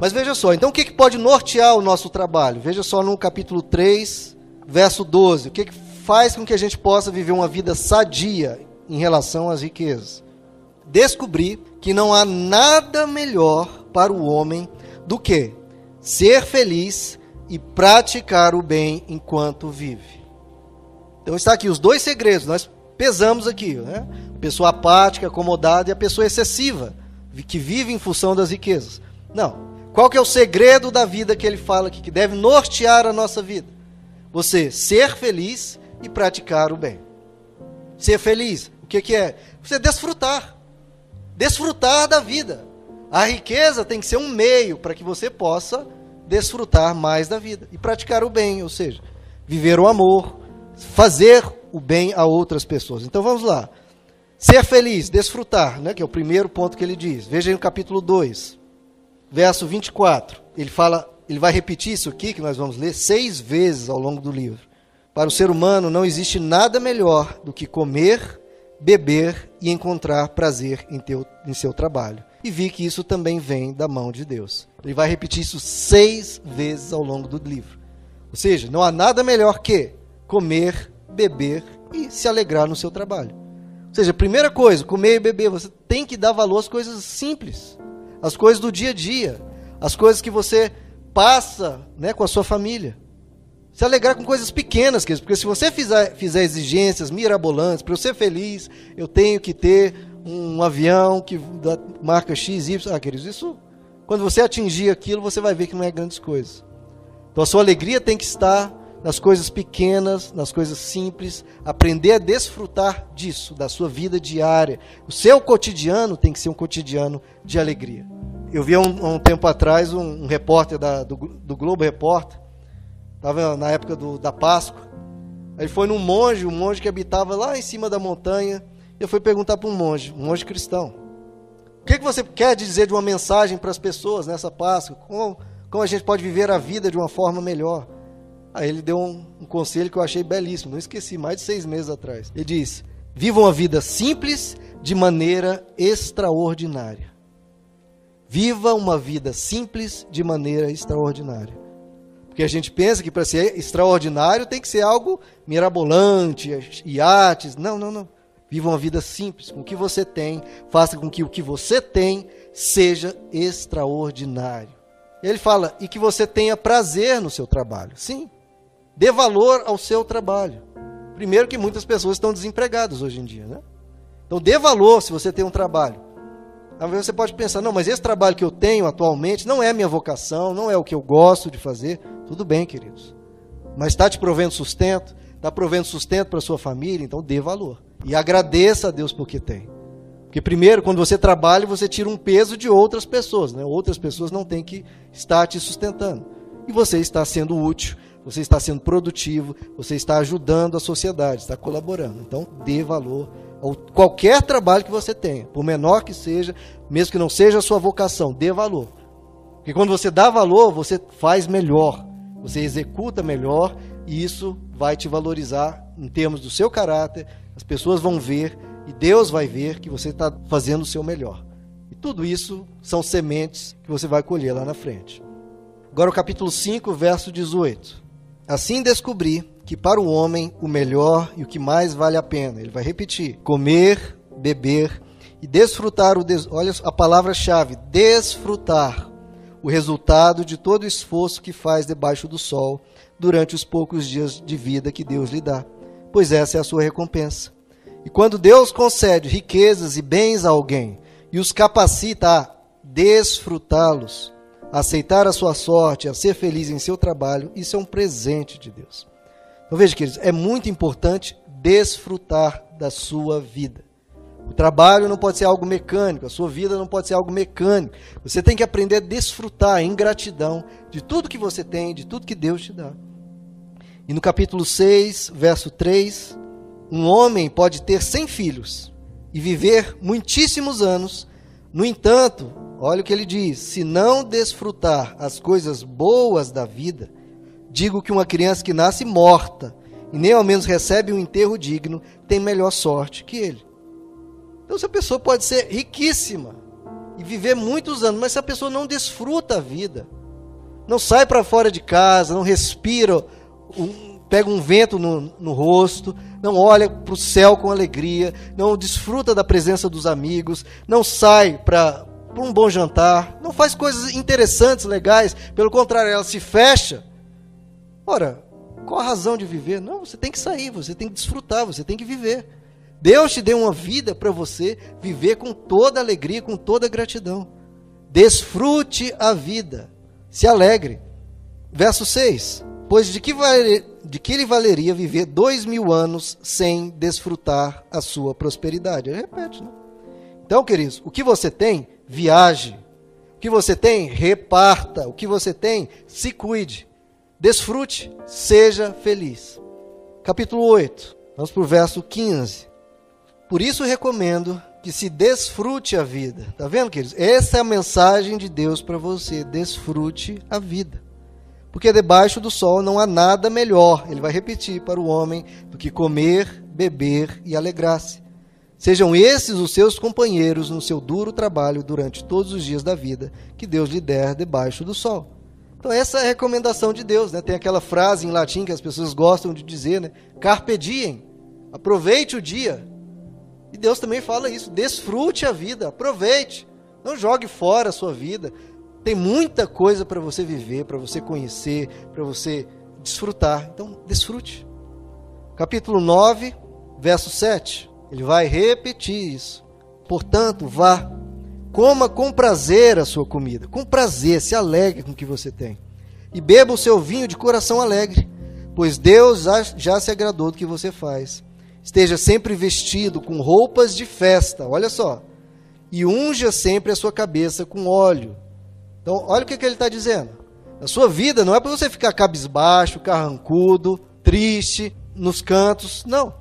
Mas veja só, então o que, que pode nortear o nosso trabalho? Veja só no capítulo 3, verso 12. O que, que faz com que a gente possa viver uma vida sadia em relação às riquezas? Descobrir que não há nada melhor para o homem do que ser feliz e praticar o bem enquanto vive. Então está aqui os dois segredos, nós pesamos aqui, né? Pessoa apática, acomodada e a pessoa excessiva, que vive em função das riquezas. Não. Qual que é o segredo da vida que ele fala aqui, que deve nortear a nossa vida? Você ser feliz e praticar o bem. Ser feliz, o que, que é? Você desfrutar. Desfrutar da vida. A riqueza tem que ser um meio para que você possa desfrutar mais da vida e praticar o bem, ou seja, viver o amor, fazer o bem a outras pessoas. Então vamos lá. Ser feliz, desfrutar, né, que é o primeiro ponto que ele diz. Veja aí no capítulo 2, verso 24. Ele fala, ele vai repetir isso aqui que nós vamos ler seis vezes ao longo do livro. Para o ser humano não existe nada melhor do que comer, beber e encontrar prazer em, teu, em seu trabalho e vi que isso também vem da mão de Deus. Ele vai repetir isso seis vezes ao longo do livro. Ou seja, não há nada melhor que comer, beber e se alegrar no seu trabalho. Ou seja, primeira coisa, comer e beber, você tem que dar valor às coisas simples, às coisas do dia a dia, às coisas que você passa né, com a sua família. Se alegrar com coisas pequenas, queridos, porque se você fizer, fizer exigências mirabolantes, para eu ser feliz, eu tenho que ter um avião que da marca X, Y. Ah, queridos, isso, quando você atingir aquilo, você vai ver que não é grandes coisas. Então a sua alegria tem que estar nas coisas pequenas, nas coisas simples, aprender a desfrutar disso, da sua vida diária. O seu cotidiano tem que ser um cotidiano de alegria. Eu vi há um, um tempo atrás um, um repórter da, do, do, Globo Repórter, estava na época do, da Páscoa, ele foi num monge, um monge que habitava lá em cima da montanha, e eu fui perguntar para um monge, um monge cristão, o que, que você quer dizer de uma mensagem para as pessoas nessa Páscoa? Como, como a gente pode viver a vida de uma forma melhor? Aí ele deu um, um conselho que eu achei belíssimo, não esqueci, mais de seis meses atrás. Ele diz: Vivam a vida simples de maneira extraordinária. Viva uma vida simples de maneira extraordinária. Porque a gente pensa que para ser extraordinário tem que ser algo mirabolante, iates. Não, não, não. Viva uma vida simples, com o que você tem, faça com que o que você tem seja extraordinário. Ele fala, e que você tenha prazer no seu trabalho. Sim, Dê valor ao seu trabalho. Primeiro que muitas pessoas estão desempregadas hoje em dia, né? Então dê valor se você tem um trabalho. Vezes você pode pensar, não, mas esse trabalho que eu tenho atualmente não é minha vocação, não é o que eu gosto de fazer. Tudo bem, queridos. Mas está te provendo sustento, está provendo sustento para sua família, então dê valor. E agradeça a Deus porque tem. Porque primeiro, quando você trabalha, você tira um peso de outras pessoas, né? Outras pessoas não têm que estar te sustentando. E você está sendo útil você está sendo produtivo, você está ajudando a sociedade, está colaborando. Então, dê valor a qualquer trabalho que você tenha, por menor que seja, mesmo que não seja a sua vocação, dê valor. Porque quando você dá valor, você faz melhor, você executa melhor e isso vai te valorizar em termos do seu caráter. As pessoas vão ver e Deus vai ver que você está fazendo o seu melhor. E tudo isso são sementes que você vai colher lá na frente. Agora o capítulo 5, verso 18. Assim descobri que para o homem o melhor e o que mais vale a pena, ele vai repetir: comer, beber e desfrutar o des... olha a palavra-chave, desfrutar o resultado de todo o esforço que faz debaixo do sol durante os poucos dias de vida que Deus lhe dá, pois essa é a sua recompensa. E quando Deus concede riquezas e bens a alguém e os capacita a desfrutá-los, a aceitar a sua sorte, a ser feliz em seu trabalho, isso é um presente de Deus. Então veja, queridos, é muito importante desfrutar da sua vida. O trabalho não pode ser algo mecânico, a sua vida não pode ser algo mecânico. Você tem que aprender a desfrutar em gratidão de tudo que você tem, de tudo que Deus te dá. E no capítulo 6, verso 3, um homem pode ter 100 filhos e viver muitíssimos anos, no entanto, Olha o que ele diz: se não desfrutar as coisas boas da vida, digo que uma criança que nasce morta e nem ao menos recebe um enterro digno tem melhor sorte que ele. Então, essa pessoa pode ser riquíssima e viver muitos anos, mas se a pessoa não desfruta a vida, não sai para fora de casa, não respira, um, pega um vento no, no rosto, não olha para o céu com alegria, não desfruta da presença dos amigos, não sai para para um bom jantar, não faz coisas interessantes, legais, pelo contrário, ela se fecha. Ora, qual a razão de viver? Não, você tem que sair, você tem que desfrutar, você tem que viver. Deus te deu uma vida para você viver com toda alegria, com toda gratidão. Desfrute a vida, se alegre. Verso 6: Pois de que, vale, de que lhe valeria viver dois mil anos sem desfrutar a sua prosperidade? Ele repete, né? Então, queridos, o que você tem, viaje. O que você tem, reparta. O que você tem, se cuide. Desfrute, seja feliz. Capítulo 8, vamos para o verso 15. Por isso recomendo que se desfrute a vida. Tá vendo, queridos? Essa é a mensagem de Deus para você. Desfrute a vida. Porque debaixo do sol não há nada melhor, ele vai repetir para o homem, do que comer, beber e alegrar-se Sejam esses os seus companheiros no seu duro trabalho durante todos os dias da vida que Deus lhe der debaixo do sol. Então essa é a recomendação de Deus, né? Tem aquela frase em latim que as pessoas gostam de dizer, né? Carpe diem. Aproveite o dia. E Deus também fala isso, desfrute a vida, aproveite. Não jogue fora a sua vida. Tem muita coisa para você viver, para você conhecer, para você desfrutar. Então, desfrute. Capítulo 9, verso 7. Ele vai repetir isso. Portanto, vá, coma com prazer a sua comida, com prazer, se alegre com o que você tem. E beba o seu vinho de coração alegre, pois Deus já se agradou do que você faz. Esteja sempre vestido com roupas de festa, olha só, e unja sempre a sua cabeça com óleo. Então, olha o que, que ele está dizendo. A sua vida não é para você ficar cabisbaixo, carrancudo, triste, nos cantos. Não.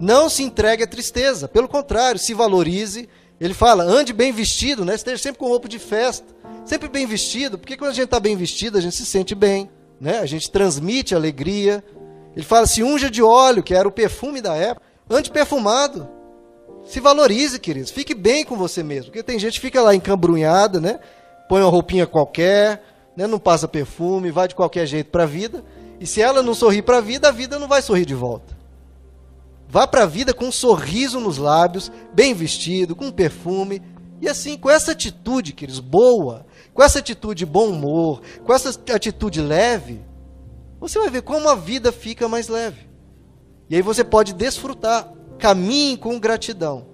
Não se entregue à tristeza. Pelo contrário, se valorize. Ele fala, ande bem vestido, né? esteja sempre com roupa de festa. Sempre bem vestido, porque quando a gente está bem vestido, a gente se sente bem. Né? A gente transmite alegria. Ele fala, se unja de óleo, que era o perfume da época. Ande perfumado. Se valorize, queridos. Fique bem com você mesmo. Porque tem gente que fica lá encambrunhada, né? Põe uma roupinha qualquer, né? não passa perfume, vai de qualquer jeito para a vida. E se ela não sorrir para a vida, a vida não vai sorrir de volta. Vá para a vida com um sorriso nos lábios, bem vestido, com perfume. E assim, com essa atitude, queridos, boa, com essa atitude de bom humor, com essa atitude leve, você vai ver como a vida fica mais leve. E aí você pode desfrutar. Caminhe com gratidão.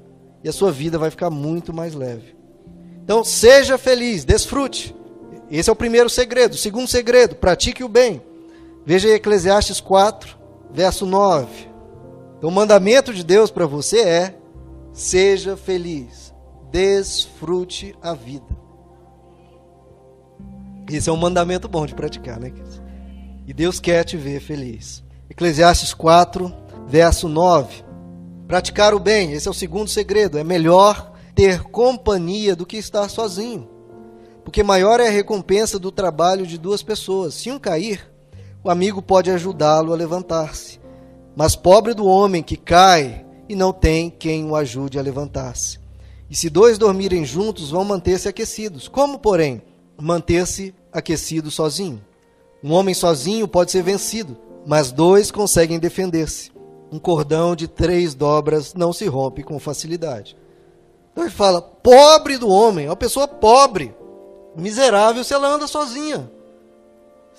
E a sua vida vai ficar muito mais leve. Então, seja feliz, desfrute. Esse é o primeiro segredo. O segundo segredo, pratique o bem. Veja aí Eclesiastes 4, verso 9. Então, o mandamento de Deus para você é: seja feliz, desfrute a vida. Esse é um mandamento bom de praticar, né? E Deus quer te ver feliz. Eclesiastes 4, verso 9. Praticar o bem, esse é o segundo segredo. É melhor ter companhia do que estar sozinho. Porque maior é a recompensa do trabalho de duas pessoas. Se um cair, o amigo pode ajudá-lo a levantar-se. Mas pobre do homem que cai e não tem quem o ajude a levantar-se. E se dois dormirem juntos, vão manter-se aquecidos. Como, porém, manter-se aquecido sozinho? Um homem sozinho pode ser vencido, mas dois conseguem defender-se. Um cordão de três dobras não se rompe com facilidade. Então ele fala: pobre do homem, é uma pessoa pobre, miserável se ela anda sozinha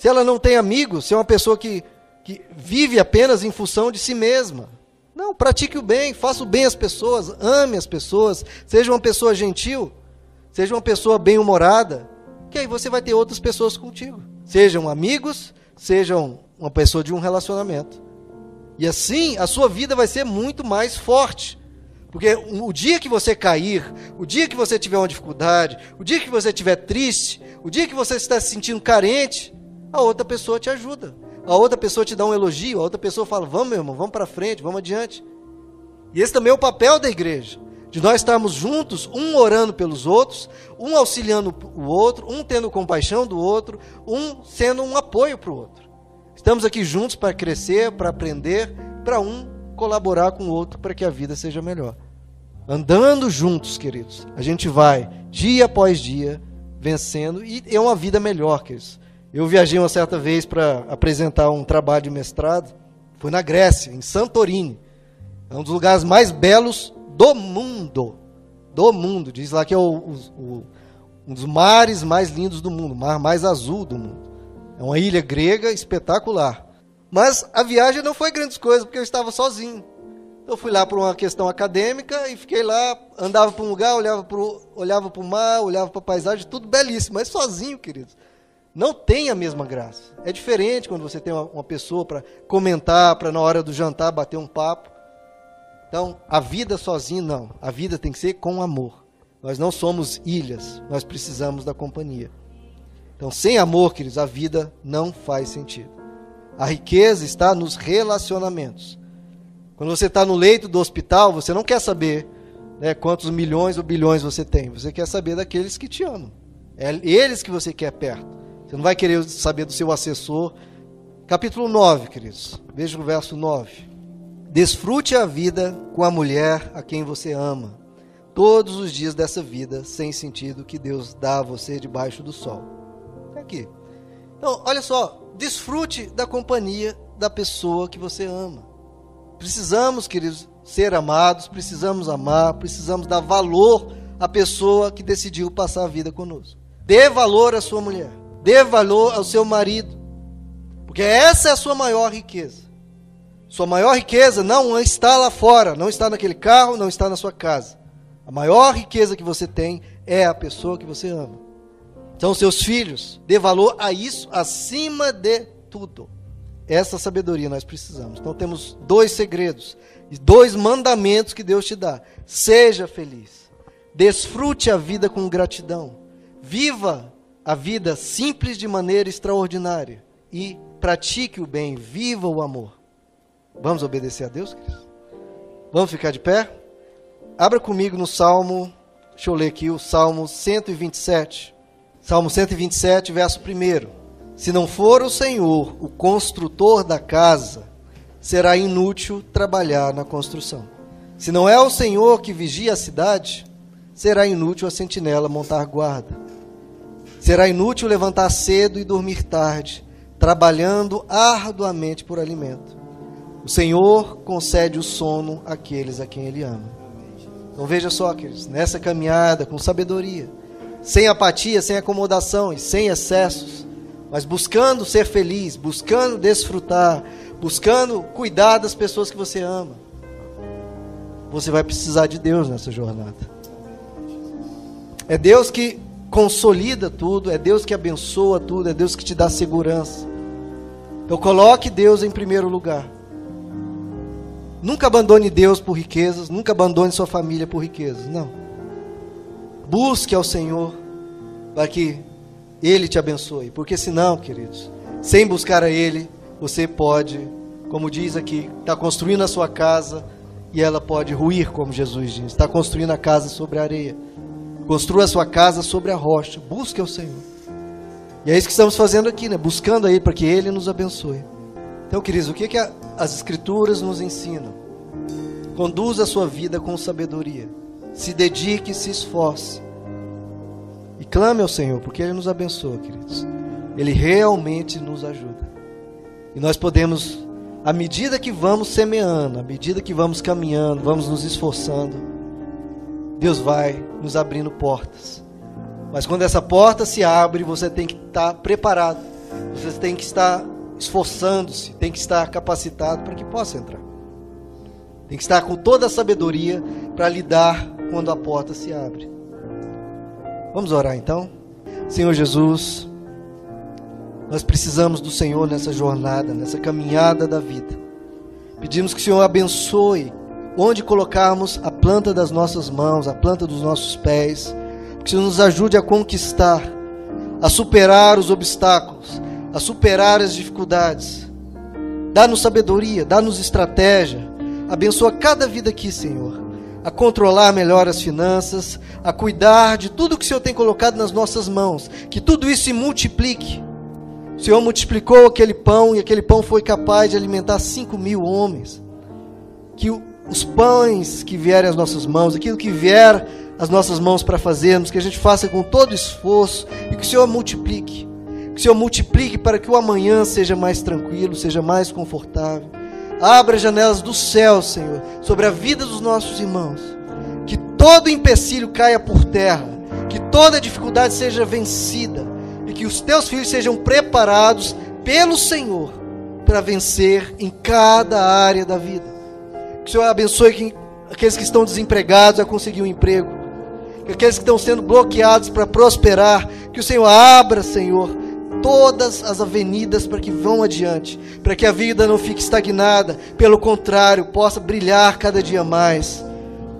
se ela não tem amigos, se é uma pessoa que, que vive apenas em função de si mesma. Não, pratique o bem, faça o bem às pessoas, ame as pessoas, seja uma pessoa gentil, seja uma pessoa bem-humorada, que aí você vai ter outras pessoas contigo. Sejam amigos, sejam uma pessoa de um relacionamento. E assim a sua vida vai ser muito mais forte. Porque o dia que você cair, o dia que você tiver uma dificuldade, o dia que você estiver triste, o dia que você está se sentindo carente, a outra pessoa te ajuda. A outra pessoa te dá um elogio, a outra pessoa fala: "Vamos, meu irmão, vamos para frente, vamos adiante". E esse também é o papel da igreja, de nós estarmos juntos, um orando pelos outros, um auxiliando o outro, um tendo compaixão do outro, um sendo um apoio para o outro. Estamos aqui juntos para crescer, para aprender, para um colaborar com o outro para que a vida seja melhor. Andando juntos, queridos, a gente vai dia após dia vencendo e é uma vida melhor, queridos. Eu viajei uma certa vez para apresentar um trabalho de mestrado. Foi na Grécia, em Santorini. É um dos lugares mais belos do mundo. Do mundo. Diz lá que é o, o, um dos mares mais lindos do mundo, o mar mais azul do mundo. É uma ilha grega espetacular. Mas a viagem não foi grandes coisas, porque eu estava sozinho. Eu fui lá por uma questão acadêmica e fiquei lá, andava para um lugar, olhava para olhava o mar, olhava para a paisagem, tudo belíssimo, mas sozinho, queridos não tem a mesma graça. É diferente quando você tem uma, uma pessoa para comentar, para na hora do jantar bater um papo. Então, a vida sozinha não. A vida tem que ser com amor. Nós não somos ilhas, nós precisamos da companhia. Então, sem amor, queridos, a vida não faz sentido. A riqueza está nos relacionamentos. Quando você está no leito do hospital, você não quer saber né, quantos milhões ou bilhões você tem. Você quer saber daqueles que te amam. É eles que você quer perto. Você não vai querer saber do seu assessor. Capítulo 9, queridos. Veja o verso 9. Desfrute a vida com a mulher a quem você ama. Todos os dias dessa vida sem sentido que Deus dá a você debaixo do sol. Aqui. Então, olha só. Desfrute da companhia da pessoa que você ama. Precisamos, queridos, ser amados, precisamos amar, precisamos dar valor à pessoa que decidiu passar a vida conosco. Dê valor à sua mulher. Dê valor ao seu marido. Porque essa é a sua maior riqueza. Sua maior riqueza não está lá fora, não está naquele carro, não está na sua casa. A maior riqueza que você tem é a pessoa que você ama. São seus filhos. Dê valor a isso acima de tudo. Essa sabedoria nós precisamos. Então temos dois segredos, dois mandamentos que Deus te dá. Seja feliz. Desfrute a vida com gratidão. Viva a vida simples de maneira extraordinária e pratique o bem, viva o amor. Vamos obedecer a Deus, queridos? Vamos ficar de pé? Abra comigo no Salmo, deixa eu ler aqui o Salmo 127. Salmo 127, verso 1. Se não for o Senhor o construtor da casa, será inútil trabalhar na construção. Se não é o Senhor que vigia a cidade, será inútil a sentinela montar guarda. Será inútil levantar cedo e dormir tarde, trabalhando arduamente por alimento. O Senhor concede o sono àqueles a quem Ele ama. Então veja só, queridos, nessa caminhada com sabedoria, sem apatia, sem acomodação e sem excessos, mas buscando ser feliz, buscando desfrutar, buscando cuidar das pessoas que você ama. Você vai precisar de Deus nessa jornada. É Deus que consolida tudo, é Deus que abençoa tudo, é Deus que te dá segurança. Então coloque Deus em primeiro lugar. Nunca abandone Deus por riquezas, nunca abandone sua família por riquezas, não. Busque ao Senhor para que Ele te abençoe, porque senão, queridos, sem buscar a Ele, você pode, como diz aqui, estar tá construindo a sua casa e ela pode ruir, como Jesus diz. Está construindo a casa sobre a areia. Construa a sua casa sobre a rocha. Busque ao Senhor. E é isso que estamos fazendo aqui, né? Buscando a Ele para que Ele nos abençoe. Então, queridos, o que, que a, as Escrituras nos ensinam? Conduza a sua vida com sabedoria. Se dedique, se esforce. E clame ao Senhor, porque Ele nos abençoa, queridos. Ele realmente nos ajuda. E nós podemos, à medida que vamos semeando, à medida que vamos caminhando, vamos nos esforçando, Deus vai nos abrindo portas. Mas quando essa porta se abre, você tem que estar preparado. Você tem que estar esforçando-se, tem que estar capacitado para que possa entrar. Tem que estar com toda a sabedoria para lidar quando a porta se abre. Vamos orar então? Senhor Jesus, nós precisamos do Senhor nessa jornada, nessa caminhada da vida. Pedimos que o Senhor abençoe onde colocarmos a planta das nossas mãos, a planta dos nossos pés, que o Senhor nos ajude a conquistar, a superar os obstáculos, a superar as dificuldades. Dá-nos sabedoria, dá-nos estratégia. Abençoa cada vida aqui, Senhor. A controlar melhor as finanças, a cuidar de tudo que o Senhor tem colocado nas nossas mãos. Que tudo isso se multiplique. O Senhor multiplicou aquele pão e aquele pão foi capaz de alimentar cinco mil homens. Que os pães que vierem às nossas mãos, aquilo que vier às nossas mãos para fazermos, que a gente faça com todo esforço e que o Senhor multiplique. Que o Senhor multiplique para que o amanhã seja mais tranquilo, seja mais confortável. Abra as janelas do céu, Senhor, sobre a vida dos nossos irmãos. Que todo empecilho caia por terra. Que toda dificuldade seja vencida. E que os teus filhos sejam preparados pelo Senhor para vencer em cada área da vida. O Senhor abençoe aqueles que estão desempregados a conseguir um emprego. Que aqueles que estão sendo bloqueados para prosperar. Que o Senhor abra, Senhor, todas as avenidas para que vão adiante, para que a vida não fique estagnada, pelo contrário, possa brilhar cada dia mais.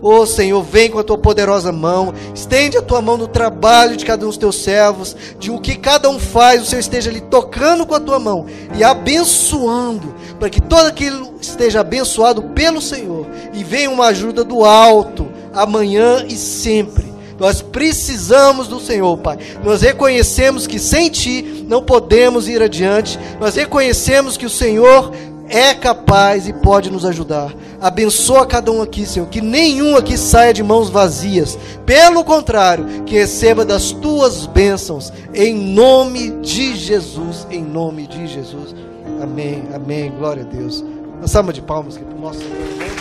Oh Senhor, vem com a tua poderosa mão, estende a tua mão no trabalho de cada um dos teus servos, de o que cada um faz, o Senhor esteja ali tocando com a tua mão e abençoando, para que todo aquilo esteja abençoado pelo Senhor e venha uma ajuda do alto, amanhã e sempre. Nós precisamos do Senhor, Pai. Nós reconhecemos que sem Ti não podemos ir adiante. Nós reconhecemos que o Senhor é capaz e pode nos ajudar. Abençoa cada um aqui, Senhor. Que nenhum aqui saia de mãos vazias. Pelo contrário, que receba das tuas bênçãos. Em nome de Jesus. Em nome de Jesus. Amém. Amém. Glória a Deus. Uma salva de palmas aqui para o nosso Senhor.